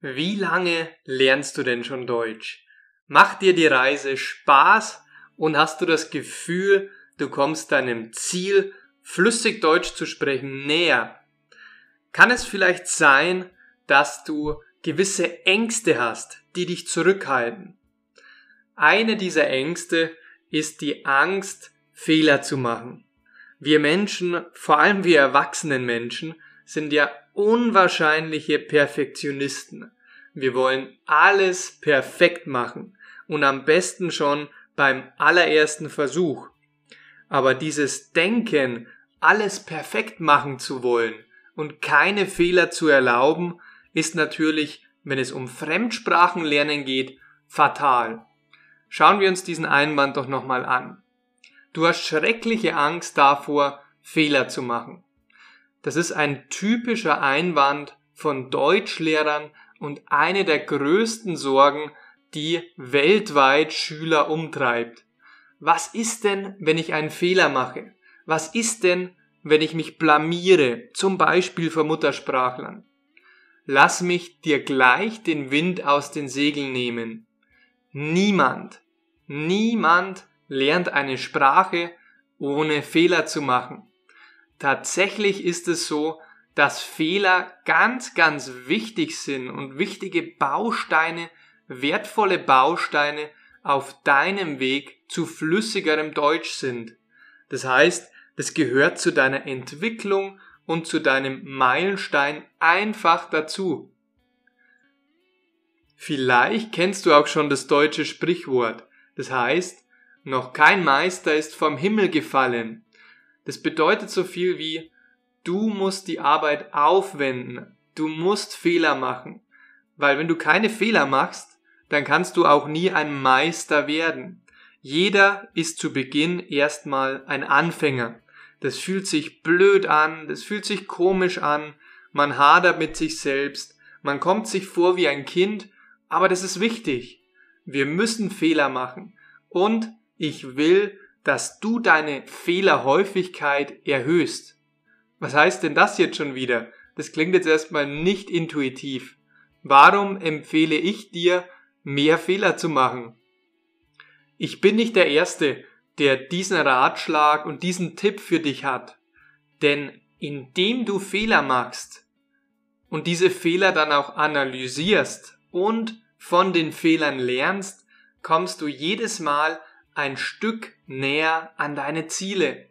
Wie lange lernst du denn schon Deutsch? Macht dir die Reise Spaß und hast du das Gefühl, du kommst deinem Ziel, flüssig Deutsch zu sprechen, näher? Kann es vielleicht sein, dass du gewisse Ängste hast, die dich zurückhalten? Eine dieser Ängste ist die Angst, Fehler zu machen. Wir Menschen, vor allem wir erwachsenen Menschen, sind ja unwahrscheinliche Perfektionisten. Wir wollen alles perfekt machen und am besten schon beim allerersten Versuch. Aber dieses Denken, alles perfekt machen zu wollen und keine Fehler zu erlauben, ist natürlich, wenn es um Fremdsprachenlernen geht, fatal. Schauen wir uns diesen Einwand doch nochmal an. Du hast schreckliche Angst davor, Fehler zu machen. Das ist ein typischer Einwand von Deutschlehrern und eine der größten Sorgen, die weltweit Schüler umtreibt. Was ist denn, wenn ich einen Fehler mache? Was ist denn, wenn ich mich blamiere, zum Beispiel vor Muttersprachlern? Lass mich dir gleich den Wind aus den Segeln nehmen. Niemand, niemand lernt eine Sprache, ohne Fehler zu machen. Tatsächlich ist es so, dass Fehler ganz, ganz wichtig sind und wichtige Bausteine, wertvolle Bausteine auf deinem Weg zu flüssigerem Deutsch sind. Das heißt, das gehört zu deiner Entwicklung und zu deinem Meilenstein einfach dazu. Vielleicht kennst du auch schon das deutsche Sprichwort. Das heißt, noch kein Meister ist vom Himmel gefallen. Das bedeutet so viel wie, du musst die Arbeit aufwenden, du musst Fehler machen. Weil wenn du keine Fehler machst, dann kannst du auch nie ein Meister werden. Jeder ist zu Beginn erstmal ein Anfänger. Das fühlt sich blöd an, das fühlt sich komisch an, man hadert mit sich selbst, man kommt sich vor wie ein Kind, aber das ist wichtig. Wir müssen Fehler machen. Und ich will, dass du deine Fehlerhäufigkeit erhöhst. Was heißt denn das jetzt schon wieder? Das klingt jetzt erstmal nicht intuitiv. Warum empfehle ich dir, mehr Fehler zu machen? Ich bin nicht der Erste, der diesen Ratschlag und diesen Tipp für dich hat. Denn indem du Fehler machst und diese Fehler dann auch analysierst und von den Fehlern lernst, kommst du jedes Mal ein Stück näher an deine Ziele.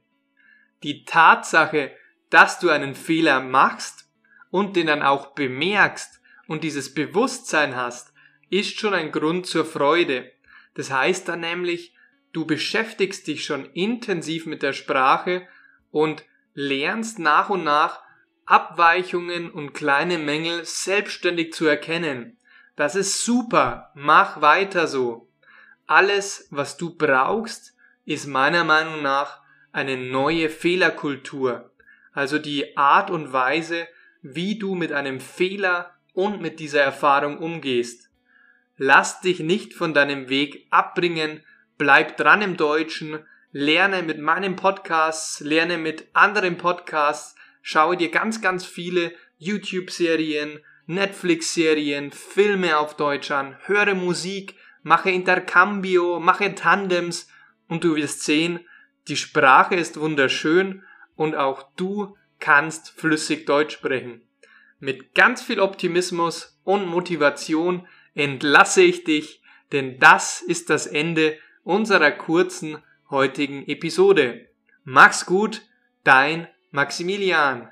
Die Tatsache, dass du einen Fehler machst und den dann auch bemerkst und dieses Bewusstsein hast, ist schon ein Grund zur Freude. Das heißt dann nämlich, du beschäftigst dich schon intensiv mit der Sprache und lernst nach und nach Abweichungen und kleine Mängel selbstständig zu erkennen. Das ist super, mach weiter so alles, was du brauchst, ist meiner Meinung nach eine neue Fehlerkultur. Also die Art und Weise, wie du mit einem Fehler und mit dieser Erfahrung umgehst. Lass dich nicht von deinem Weg abbringen, bleib dran im Deutschen, lerne mit meinem Podcast, lerne mit anderen Podcasts, schaue dir ganz, ganz viele YouTube-Serien, Netflix-Serien, Filme auf Deutsch an, höre Musik, mache Intercambio, mache Tandems und du wirst sehen, die Sprache ist wunderschön und auch du kannst flüssig Deutsch sprechen. Mit ganz viel Optimismus und Motivation entlasse ich dich, denn das ist das Ende unserer kurzen heutigen Episode. Mach's gut, dein Maximilian.